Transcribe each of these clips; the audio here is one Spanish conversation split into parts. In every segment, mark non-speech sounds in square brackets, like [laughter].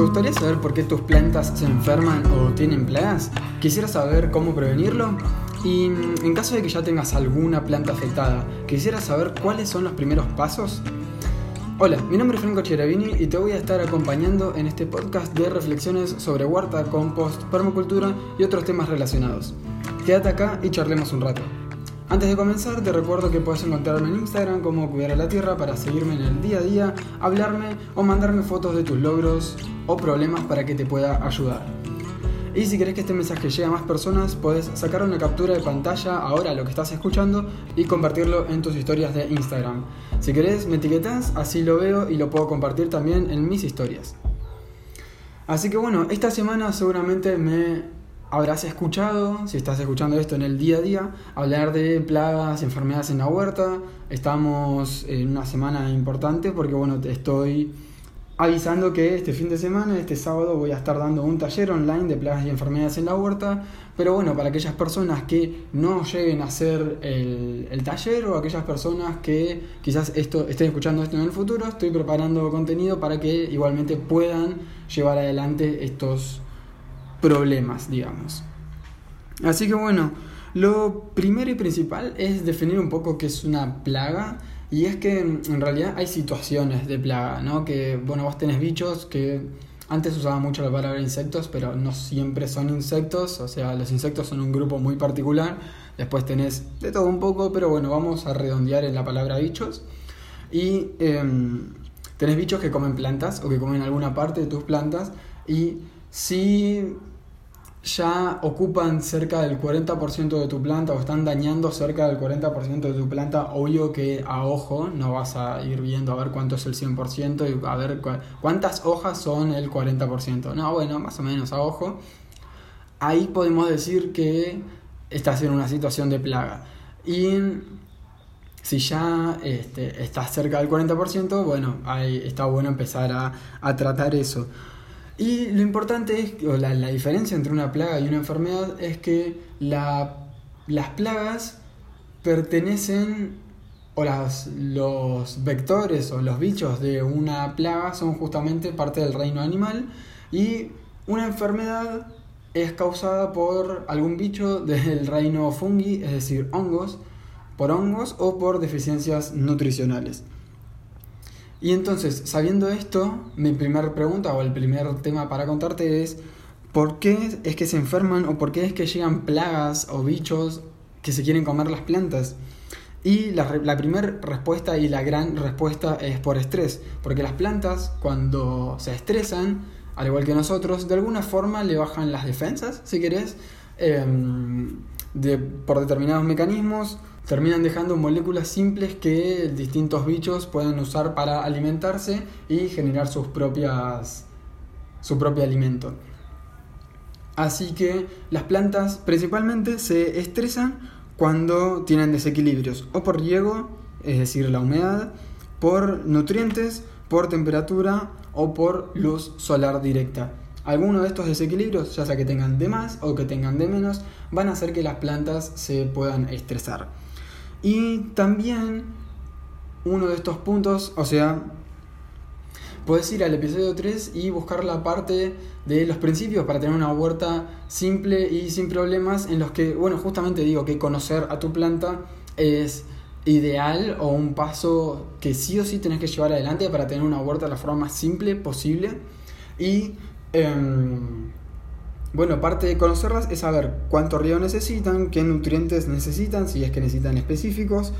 ¿Te gustaría saber por qué tus plantas se enferman o tienen plagas? ¿Quisieras saber cómo prevenirlo? Y mm, en caso de que ya tengas alguna planta afectada, ¿quisieras saber cuáles son los primeros pasos? Hola, mi nombre es Franco Cheravini y te voy a estar acompañando en este podcast de reflexiones sobre huerta, compost, permacultura y otros temas relacionados. Quédate acá y charlemos un rato. Antes de comenzar, te recuerdo que puedes encontrarme en Instagram como Cuidar a la Tierra para seguirme en el día a día, hablarme o mandarme fotos de tus logros o problemas para que te pueda ayudar. Y si querés que este mensaje llegue a más personas, puedes sacar una captura de pantalla ahora lo que estás escuchando y compartirlo en tus historias de Instagram. Si querés, me etiquetas, así lo veo y lo puedo compartir también en mis historias. Así que bueno, esta semana seguramente me habrás escuchado, si estás escuchando esto en el día a día, hablar de plagas y enfermedades en la huerta. Estamos en una semana importante porque bueno, te estoy avisando que este fin de semana, este sábado, voy a estar dando un taller online de plagas y enfermedades en la huerta. Pero bueno, para aquellas personas que no lleguen a hacer el, el taller o aquellas personas que quizás esto, estén escuchando esto en el futuro, estoy preparando contenido para que igualmente puedan llevar adelante estos problemas, digamos. Así que bueno, lo primero y principal es definir un poco qué es una plaga. Y es que en realidad hay situaciones de plaga, ¿no? Que, bueno, vos tenés bichos que antes usaba mucho la palabra insectos, pero no siempre son insectos, o sea, los insectos son un grupo muy particular. Después tenés de todo un poco, pero bueno, vamos a redondear en la palabra bichos. Y em, tenés bichos que comen plantas o que comen alguna parte de tus plantas. Y si ya ocupan cerca del 40% de tu planta o están dañando cerca del 40% de tu planta, obvio que a ojo no vas a ir viendo a ver cuánto es el 100% y a ver cuántas hojas son el 40%. No, bueno, más o menos a ojo. Ahí podemos decir que estás en una situación de plaga. Y si ya este, estás cerca del 40%, bueno, ahí está bueno empezar a, a tratar eso. Y lo importante es, o la, diferencia entre una plaga y una enfermedad es que las plagas pertenecen, o los vectores o los bichos de una plaga son justamente parte del reino animal y una enfermedad es causada por algún bicho [laughs] del reino fungi, es decir, hongos, por hongos o por deficiencias nutricionales. Y entonces, sabiendo esto, mi primera pregunta o el primer tema para contarte es, ¿por qué es que se enferman o por qué es que llegan plagas o bichos que se quieren comer las plantas? Y la, primera respuesta y la gran respuesta es por estrés, porque las plantas cuando se estresan, al igual que nosotros, de alguna forma le bajan las defensas, si querés, em, por determinados mecanismos, terminan dejando moléculas simples que distintos bichos pueden usar para alimentarse y generar sus propias, su propio alimento. Así que las plantas principalmente se estresan cuando tienen desequilibrios, o por riego, es decir, la humedad, por nutrientes, por temperatura o por luz solar directa. Algunos de estos desequilibrios, ya sea que tengan de más o que tengan de menos, van a hacer que las plantas se puedan estresar. Y también uno de estos puntos, o sea, puedes ir al episodio 3 y buscar la parte de los principios para tener una huerta simple y sin problemas en los que, bueno, justamente digo que conocer a tu planta es ideal o un paso que sí o sí tenés que llevar adelante para tener una huerta de la forma más simple posible. Y em, bueno, parte de conocerlas es saber cuánto río necesitan, qué nutrientes necesitan, si es que necesitan específicos,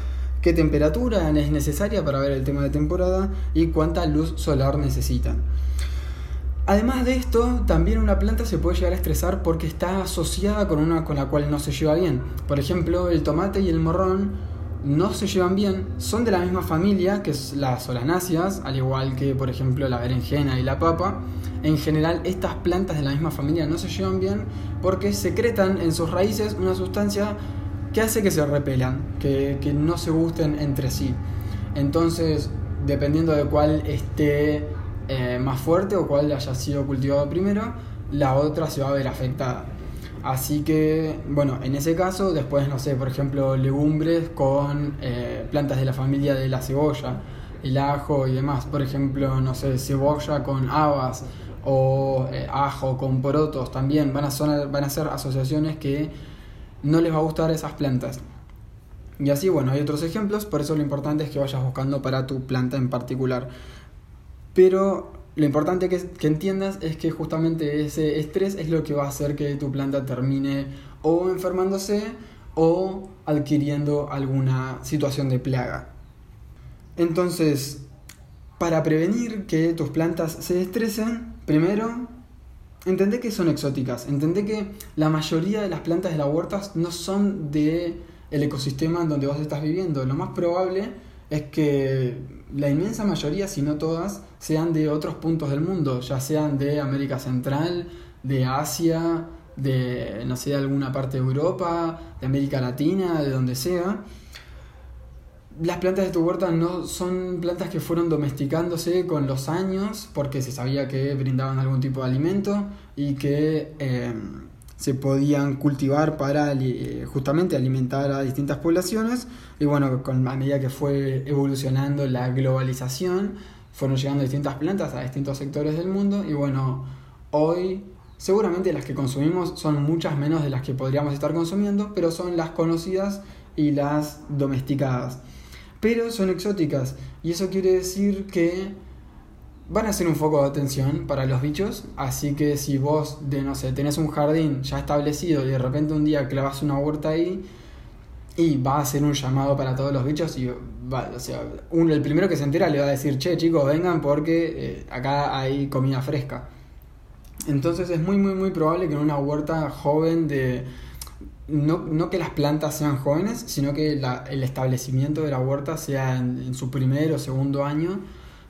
qué temperatura es necesaria para ver el tema de temporada y cuánta luz solar necesitan. Además de esto, también una planta se puede llegar a estresar porque está asociada con una con la cual no se lleva bien. Por ejemplo, el tomate y el morrón no se llevan bien, son de la misma familia que las solanáceas, al igual que por ejemplo la berenjena y la papa. En general estas plantas de la misma familia no se llevan bien porque secretan en sus raíces una sustancia que hace que se repelan, que, no se gusten entre sí. Entonces, dependiendo de cuál esté eh, más fuerte o cuál haya sido cultivado primero, la otra se va a ver afectada. Así que, bueno, en ese caso, después, no sé, por ejemplo, legumbres con eh, plantas de la familia de la cebolla, el ajo y demás. Por ejemplo, no sé, cebolla con habas o eh, ajo con porotos también van a, son, van a ser asociaciones que no les va a gustar esas plantas. Y así, bueno, hay otros ejemplos, por eso lo importante es que vayas buscando para tu planta en particular. Pero lo importante que, que entiendas es que justamente ese estrés es lo que va a hacer que tu planta termine o enfermándose o adquiriendo alguna situación de plaga. Entonces, para prevenir que tus plantas se estresen, primero, entendé que son exóticas, entendé que la mayoría de las plantas de las huertas no son de el ecosistema en donde vos estás viviendo. Lo más probable es que la inmensa mayoría, si no todas, sean de otros puntos del mundo, ya sean de América Central, de Asia, de, no sé, de alguna parte de Europa, de América Latina, de donde sea. Las plantas de tu huerta no son plantas que fueron domesticándose con los años porque se sabía que brindaban algún tipo de alimento y que eh, se podían cultivar para eh, justamente alimentar a distintas poblaciones y bueno, con, a medida que fue evolucionando la globalización, fueron llegando distintas plantas a distintos sectores del mundo y bueno, hoy Seguramente las que consumimos son muchas menos de las que podríamos estar consumiendo, pero son las conocidas y las domesticadas. Pero son exóticas y eso quiere decir que van a ser un foco de atención para los bichos, así que si vos de no sé, tenés un jardín ya establecido y de repente un día clavas una huerta ahí y va a ser un llamado para todos los bichos y va, o sea, el primero que se entera le va a decir, "Che, chicos, vengan porque eh, acá hay comida fresca." Entonces es muy, muy, muy probable que en una huerta joven de... No, que las plantas sean jóvenes, sino que el establecimiento de la huerta sea en, su primer o segundo año,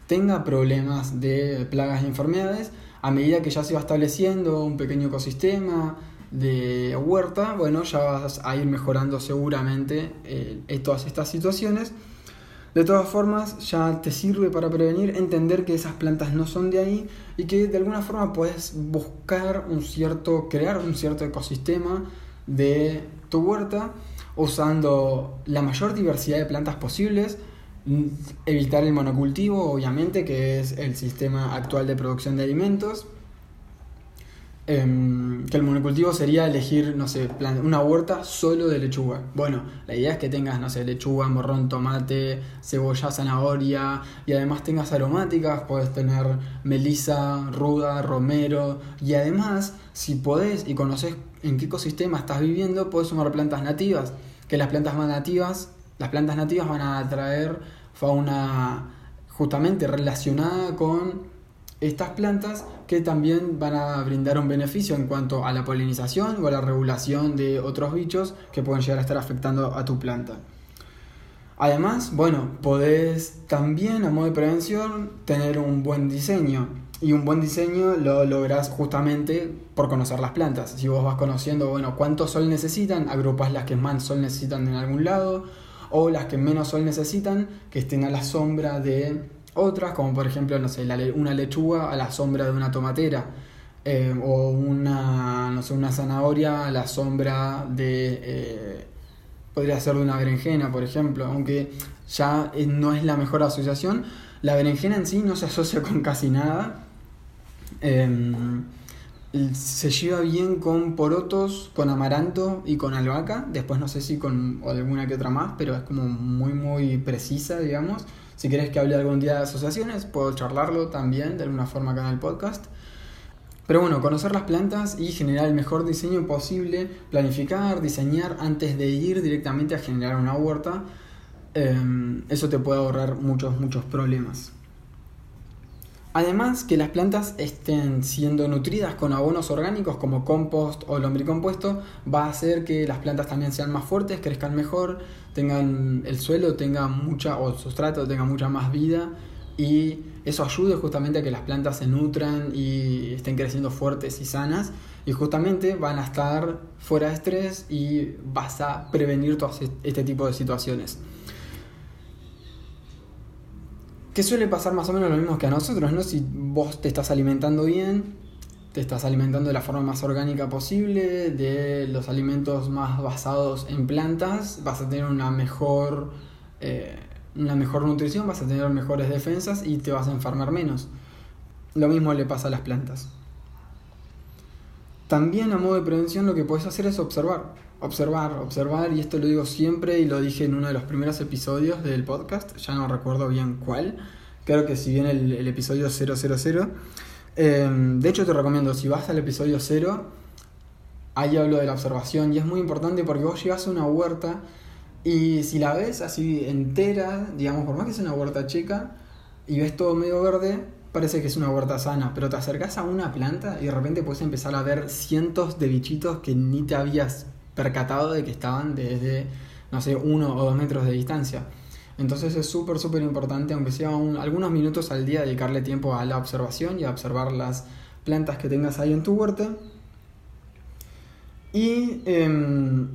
tenga problemas de plagas y enfermedades. A medida que ya se va estableciendo un pequeño ecosistema de huerta, bueno, ya vas a ir mejorando seguramente eh, todas estas situaciones. De todas formas, ya te sirve para prevenir entender que esas plantas no son de ahí y que de alguna forma puedes buscar un cierto, crear un cierto ecosistema de tu huerta usando la mayor diversidad de plantas posibles, evitar el monocultivo, obviamente, que es el sistema actual de producción de alimentos Em, que el monocultivo sería elegir, no sé, una huerta solo de lechuga. Bueno, la idea es que tengas, no sé, lechuga, morrón, tomate, cebolla, zanahoria y además tengas aromáticas, puedes tener melisa, ruda, romero y además, si podés y conoces en qué ecosistema estás viviendo, puedes sumar plantas nativas, que las plantas nativas, las plantas nativas van a atraer fauna justamente relacionada con estas plantas que también van a brindar un beneficio en cuanto a la polinización o a la regulación de otros bichos que pueden llegar a estar afectando a tu planta. Además, bueno, podés también a modo de prevención tener un buen diseño. Y un buen diseño lo lográs justamente por conocer las plantas. Si vos vas conociendo, bueno, cuánto sol necesitan, agrupás las que más sol necesitan en algún lado, o las que menos sol necesitan, que estén a la sombra de otras, como por ejemplo, no sé, una lechuga a la sombra de una tomatera. Eh, o una, no sé, una zanahoria a la sombra de... Eh, podría ser de una berenjena, por ejemplo, aunque ya eh, no es la mejor asociación. La berenjena en sí no se asocia con casi nada. Em, se lleva bien con porotos, con amaranto y con albahaca. Después no sé si con alguna que otra más, pero es como muy, muy precisa, digamos. Si querés que hable algún día de asociaciones, puedo charlarlo también de alguna forma acá en el podcast. Pero bueno, conocer las plantas y generar el mejor diseño posible, planificar, diseñar antes de ir directamente a generar una huerta, em, eso te puede ahorrar muchos, muchos problemas. Además, que las plantas estén siendo nutridas con abonos orgánicos como compost o lombricompuesto va a hacer que las plantas también sean más fuertes, crezcan mejor, tengan el suelo tenga mucha o el sustrato tenga mucha más vida y eso ayude justamente a que las plantas se nutran y estén creciendo fuertes y sanas y justamente van a estar fuera de estrés y vas a prevenir todo este tipo de situaciones que suele pasar más o menos lo mismo que a nosotros, ¿no? Si vos te estás alimentando bien, te estás alimentando de la forma más orgánica posible, de los alimentos más basados en plantas, vas a tener una mejor, eh, una mejor nutrición, vas a tener mejores defensas y te vas a enfermar menos. lo mismo le pasa a las plantas. También a modo de prevención lo que puedes hacer es observar, observar, observar, y esto lo digo siempre y lo dije en uno de los primeros episodios del podcast, ya no recuerdo bien cuál, creo que si bien el, episodio 000. Em, de hecho te recomiendo, si vas al episodio 0, ahí hablo de la observación y es muy importante porque vos llegas a una huerta y si la ves así entera, digamos, por más que sea una huerta chica y ves todo medio verde, parece que es una huerta sana, pero te acercas a una planta y de repente puedes empezar a ver cientos de bichitos que ni te habías percatado de que estaban desde, no sé, uno o dos metros de distancia. Entonces es súper, súper importante, aunque sea algunos minutos al día, dedicarle tiempo a la observación y a observar las plantas que tengas ahí en tu huerta. Y em,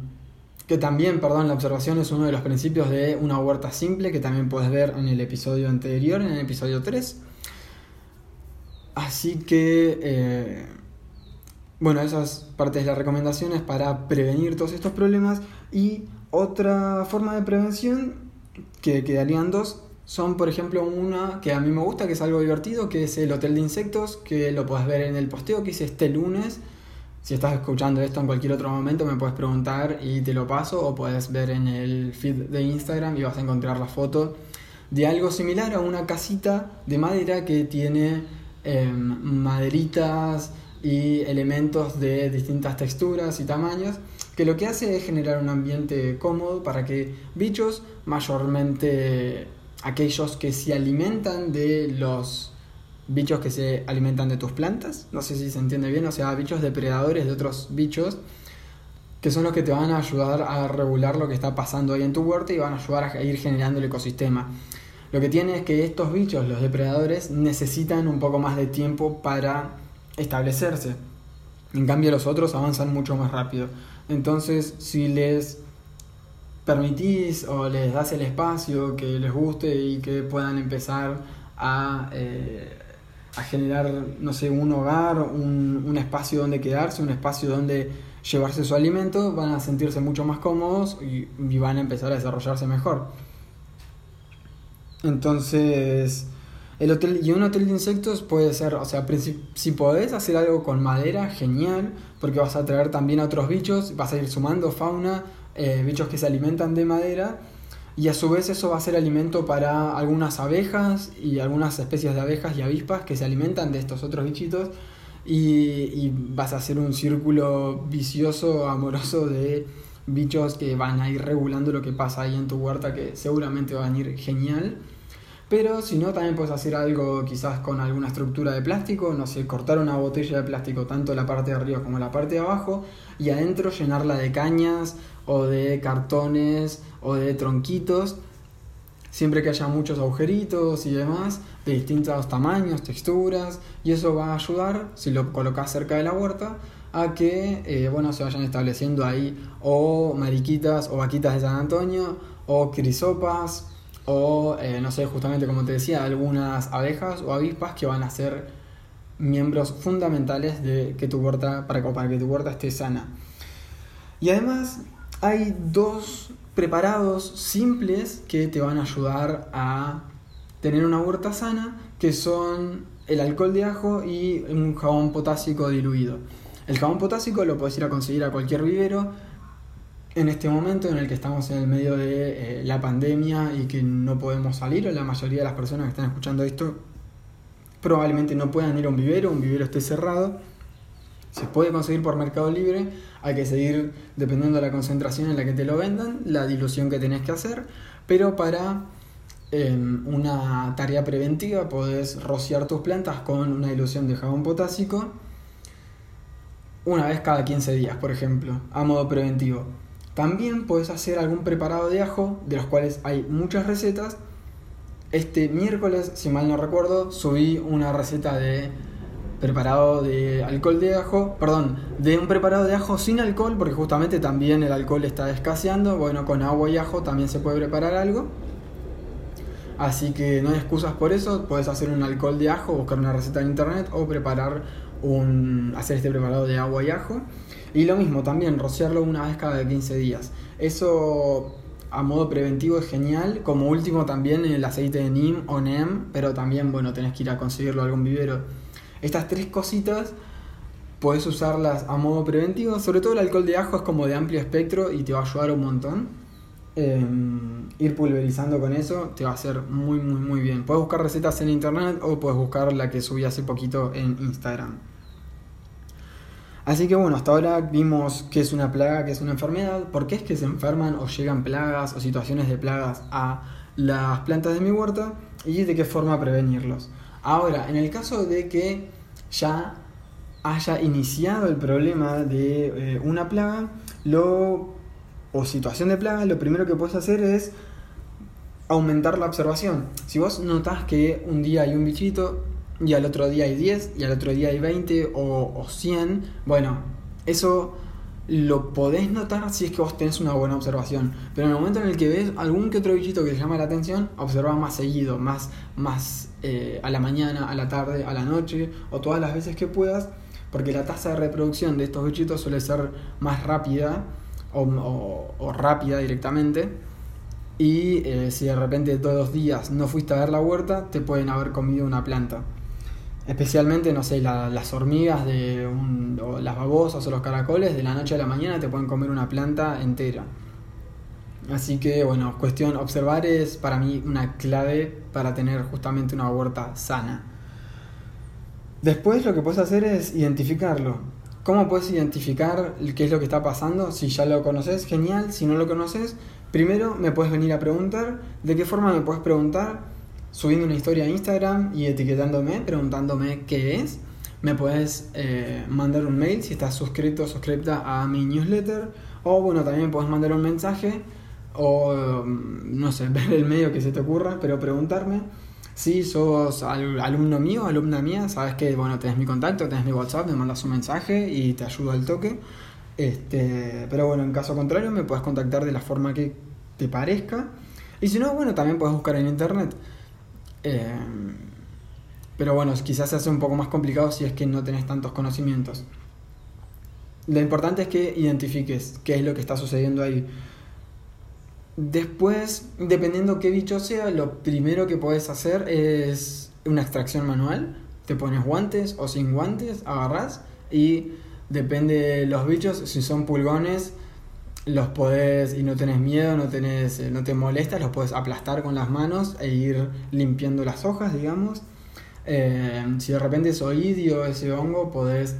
que también, perdón, la observación es uno de los principios de una huerta simple, que también puedes ver en el episodio anterior, en el episodio 3. Así que, eh, bueno, esas partes de las recomendaciones para prevenir todos estos problemas. Y otra forma de prevención, que quedarían dos, son por ejemplo una que a mí me gusta, que es algo divertido, que es el Hotel de Insectos, que lo puedes ver en el posteo que hice este lunes. Si estás escuchando esto en cualquier otro momento me puedes preguntar y te lo paso o puedes ver en el feed de Instagram y vas a encontrar la foto de algo similar a una casita de madera que tiene Em, maderitas y elementos de distintas texturas y tamaños, que lo que hace es generar un ambiente cómodo para que bichos, mayormente aquellos que se alimentan de los bichos que se alimentan de tus plantas, no sé si se entiende bien, o sea, bichos depredadores de otros bichos, que son los que te van a ayudar a regular lo que está pasando ahí en tu huerta y van a ayudar a ir generando el ecosistema. Lo que tiene es que estos bichos, los depredadores, necesitan un poco más de tiempo para establecerse. En cambio los otros avanzan mucho más rápido. Entonces, si les permitís o les das el espacio que les guste y que puedan empezar a, eh, a generar, no sé, un hogar, un, un, espacio donde quedarse, un espacio donde llevarse su alimento, van a sentirse mucho más cómodos y, y van a empezar a desarrollarse mejor. Entonces, el hotel y un hotel de insectos puede ser, o sea, si podés hacer algo con madera, genial, porque vas a traer también a otros bichos, vas a ir sumando fauna, eh, bichos que se alimentan de madera, y a su vez eso va a ser alimento para algunas abejas y algunas especies de abejas y avispas que se alimentan de estos otros bichitos, y vas a hacer un círculo vicioso, amoroso de bichos que van a ir regulando lo que pasa ahí en tu huerta, que seguramente va a venir genial. Pero si no, también puedes hacer algo quizás con alguna estructura de plástico, no sé, cortar una botella de plástico tanto la parte de arriba como la parte de abajo y adentro llenarla de cañas o de cartones o de tronquitos, siempre que haya muchos agujeritos y demás, de distintos tamaños, texturas, y eso va a ayudar, si lo colocas cerca de la huerta, a que eh, bueno, se vayan estableciendo ahí o mariquitas o vaquitas de San Antonio o crisopas o, eh, no sé, justamente como te decía, algunas abejas o avispas que van a ser miembros fundamentales de que tu huerta, para, para que tu huerta esté sana. Y además hay dos preparados simples que te van a ayudar a tener una huerta sana, que son el alcohol de ajo y un jabón potásico diluido. El jabón potásico lo puedes ir a conseguir a cualquier vivero, en este momento en el que estamos en el medio de eh, la pandemia y que no podemos salir, o la mayoría de las personas que están escuchando esto probablemente no puedan ir a un vivero, un vivero esté cerrado, se puede conseguir por Mercado Libre, hay que seguir, dependiendo de la concentración en la que te lo vendan, la dilución que tenés que hacer, pero para em, una tarea preventiva podés rociar tus plantas con una dilución de jabón potásico una vez cada 15 días, por ejemplo, a modo preventivo. También puedes hacer algún preparado de ajo, de los cuales hay muchas recetas. Este miércoles, si mal no recuerdo, subí una receta de preparado de alcohol de ajo, perdón, de un preparado de ajo sin alcohol, porque justamente también el alcohol está escaseando. Bueno, con agua y ajo también se puede preparar algo. Así que no hay excusas por eso, puedes hacer un alcohol de ajo, buscar una receta en internet o preparar un, hacer este preparado de agua y ajo. Y lo mismo, también rociarlo una vez cada 15 días. Eso a modo preventivo es genial. Como último también el aceite de NIM o NEM, pero también, bueno, tenés que ir a conseguirlo algún vivero. Estas tres cositas puedes usarlas a modo preventivo. Sobre todo el alcohol de ajo es como de amplio espectro y te va a ayudar un montón. Em, ir pulverizando con eso te va a hacer muy, muy, muy bien. Puedes buscar recetas en internet o puedes buscar la que subí hace poquito en Instagram. Así que bueno, hasta ahora vimos qué es una plaga, qué es una enfermedad, por qué es que se enferman o llegan plagas o situaciones de plagas a las plantas de mi huerta y de qué forma prevenirlos. Ahora, en el caso de que ya haya iniciado el problema de eh, una plaga o situación de plaga, lo primero que puedes hacer es aumentar la observación. Si vos notas que un día hay un bichito, y al otro día hay 10, y al otro día hay 20 o, o 100, bueno, eso lo podés notar si es que vos tenés una buena observación. Pero en el momento en el que ves algún que otro bichito que te llama la atención, observa más seguido, más, más eh, a la mañana, a la tarde, a la noche, o todas las veces que puedas, porque la tasa de reproducción de estos bichitos suele ser más rápida o, o, rápida directamente. Y eh, si de repente todos los días no fuiste a ver la huerta, te pueden haber comido una planta. Especialmente, no sé, las hormigas de o las babosas o los caracoles, de la noche a la mañana te pueden comer una planta entera. Así que, bueno, cuestión, observar es para mí una clave para tener justamente una huerta sana. Después lo que puedes hacer es identificarlo. ¿Cómo puedes identificar qué es lo que está pasando? Si ya lo conoces, genial. Si no lo conoces, primero me puedes venir a preguntar. ¿De qué forma me puedes preguntar? Subiendo una historia a Instagram y etiquetándome, preguntándome qué es. Me puedes eh, mandar un mail si estás suscrito o suscripta a mi newsletter. O bueno, también puedes mandar un mensaje o mm, no sé, [laughs] ver el medio que se te ocurra, pero preguntarme. Si sos alumno mío, alumna mía, sabes que bueno, tenés mi contacto, tenés mi WhatsApp, me mandas un mensaje y te ayudo al toque. Este, pero bueno, en caso contrario, me puedes contactar de la forma que te parezca. Y si no, bueno, también puedes buscar en internet. Em, pero bueno, quizás se hace un poco más complicado si es que no tenés tantos conocimientos. Lo importante es que identifiques qué es lo que está sucediendo ahí. Después, dependiendo qué bicho sea, lo primero que puedes hacer es una extracción manual. Te pones guantes o sin guantes, agarras y depende de los bichos, si son pulgones, los podés y no tenés miedo, no, eh, no te molesta, los puedes aplastar con las manos e ir limpiando las hojas, digamos. Eh, si de repente es oidio ese hongo, podés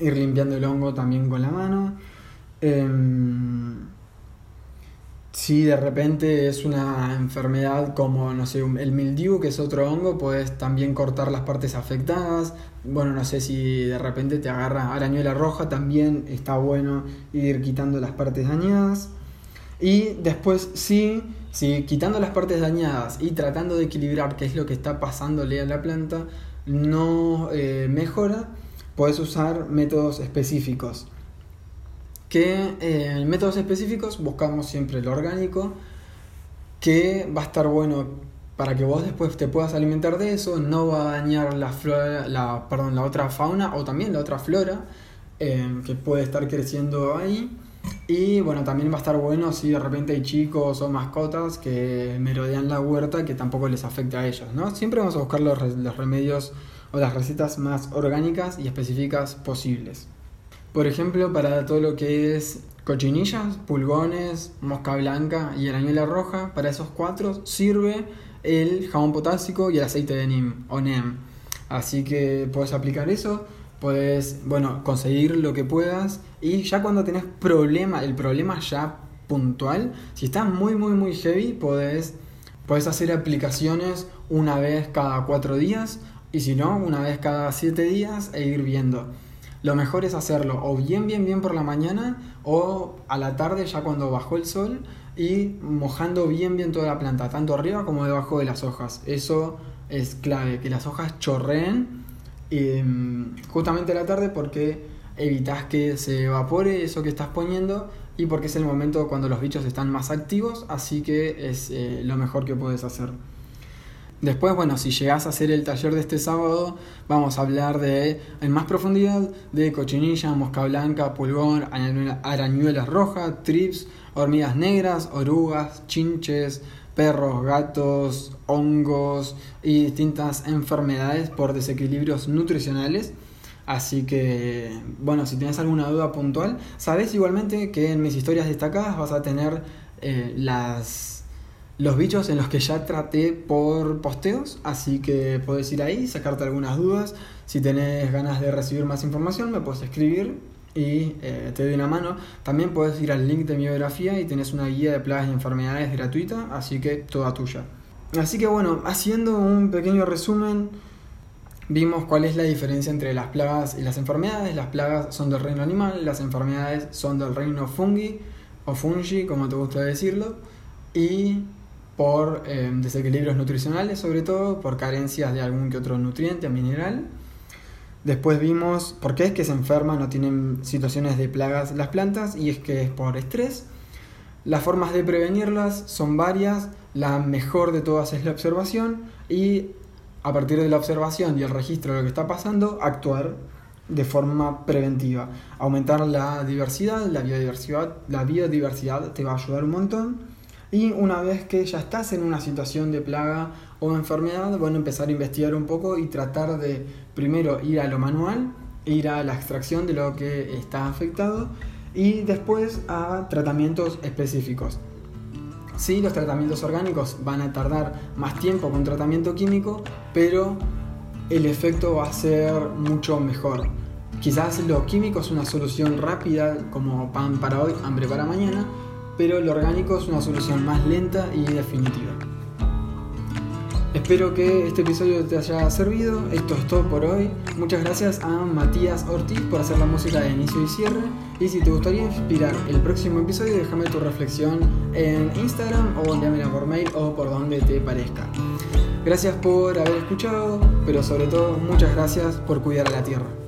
ir limpiando el hongo también con la mano. Em, si de repente es una enfermedad como, no sé, el mildiu, que es otro hongo, puedes también cortar las partes afectadas. Bueno, no sé si de repente te agarra arañuela roja, también está bueno ir quitando las partes dañadas. Y después sí, sí, quitando las partes dañadas y tratando de equilibrar qué es lo que está pasándole a la planta, no eh, mejora, puedes usar métodos específicos que eh, en métodos específicos buscamos siempre lo orgánico, que va a estar bueno para que vos después te puedas alimentar de eso, no va a dañar la, flora, la, perdón, la otra fauna o también la otra flora eh, que puede estar creciendo ahí. Y bueno, también va a estar bueno si de repente hay chicos o mascotas que merodean la huerta que tampoco les afecte a ellos, ¿no? Siempre vamos a buscar los, los remedios o las recetas más orgánicas y específicas posibles. Por ejemplo, para todo lo que es cochinillas, pulgones, mosca blanca y arañuela roja, para esos cuatro sirve el jabón potásico y el aceite de NIM o NEM. Así que puedes aplicar eso, puedes, bueno, conseguir lo que puedas y ya cuando tenés problema, el problema ya puntual, si estás muy, muy, muy heavy, puedes, puedes hacer aplicaciones una vez cada cuatro días y si no, una vez cada siete días e ir viendo lo mejor es hacerlo o bien, bien, bien por la mañana o a la tarde ya cuando bajó el sol y mojando bien, bien toda la planta, tanto arriba como debajo de las hojas. Eso es clave, que las hojas chorreen em, justamente a la tarde porque evitas que se evapore eso que estás poniendo y porque es el momento cuando los bichos están más activos, así que es eh, lo mejor que puedes hacer. Después, bueno, si llegas a hacer el taller de este sábado, vamos a hablar de, en más profundidad de cochinilla, mosca blanca, pulgón, arañuelas rojas, trips, hormigas negras, orugas, chinches, perros, gatos, hongos y distintas enfermedades por desequilibrios nutricionales. Así que, bueno, si tienes alguna duda puntual, sabes igualmente que en mis historias destacadas vas a tener eh, las, los bichos en los que ya traté por posteos, así que puedes ir ahí, sacarte algunas dudas. Si tenés ganas de recibir más información, me puedes escribir y eh, te doy una mano. También puedes ir al link de mi biografía y tenés una guía de plagas y enfermedades gratuita, así que toda tuya. Así que bueno, haciendo un pequeño resumen, Vimos cuál es la diferencia entre las plagas y las enfermedades. Las plagas son del reino animal, las enfermedades son del reino fungi o fungi, como te gusta decirlo, y por eh, desequilibrios nutricionales, sobre todo por carencias de algún que otro nutriente o mineral. Después vimos por qué es que se enferman o tienen situaciones de plagas las plantas y es que es por estrés. Las formas de prevenirlas son varias, la mejor de todas es la observación y a partir de la observación y el registro de lo que está pasando, actuar de forma preventiva. Aumentar la diversidad, la biodiversidad, la biodiversidad te va a ayudar un montón. Y una vez que ya estás en una situación de plaga o enfermedad, bueno, empezar a investigar un poco y tratar de primero ir a lo manual, ir a la extracción de lo que está afectado y después a tratamientos específicos. Sí, los tratamientos orgánicos van a tardar más tiempo un tratamiento químico, pero el efecto va a ser mucho mejor. Quizás lo químico es una solución rápida, como pan para hoy, hambre para mañana, pero lo orgánico es una solución más lenta y definitiva. Espero que este episodio te haya servido. Esto es todo por hoy. Muchas gracias a Matías Ortiz por hacer la música de inicio y cierre. Y si te gustaría inspirar el próximo episodio, déjame tu reflexión en Instagram o envíamela por mail o por donde te parezca. Gracias por haber escuchado, pero sobre todo muchas gracias por cuidar a la tierra.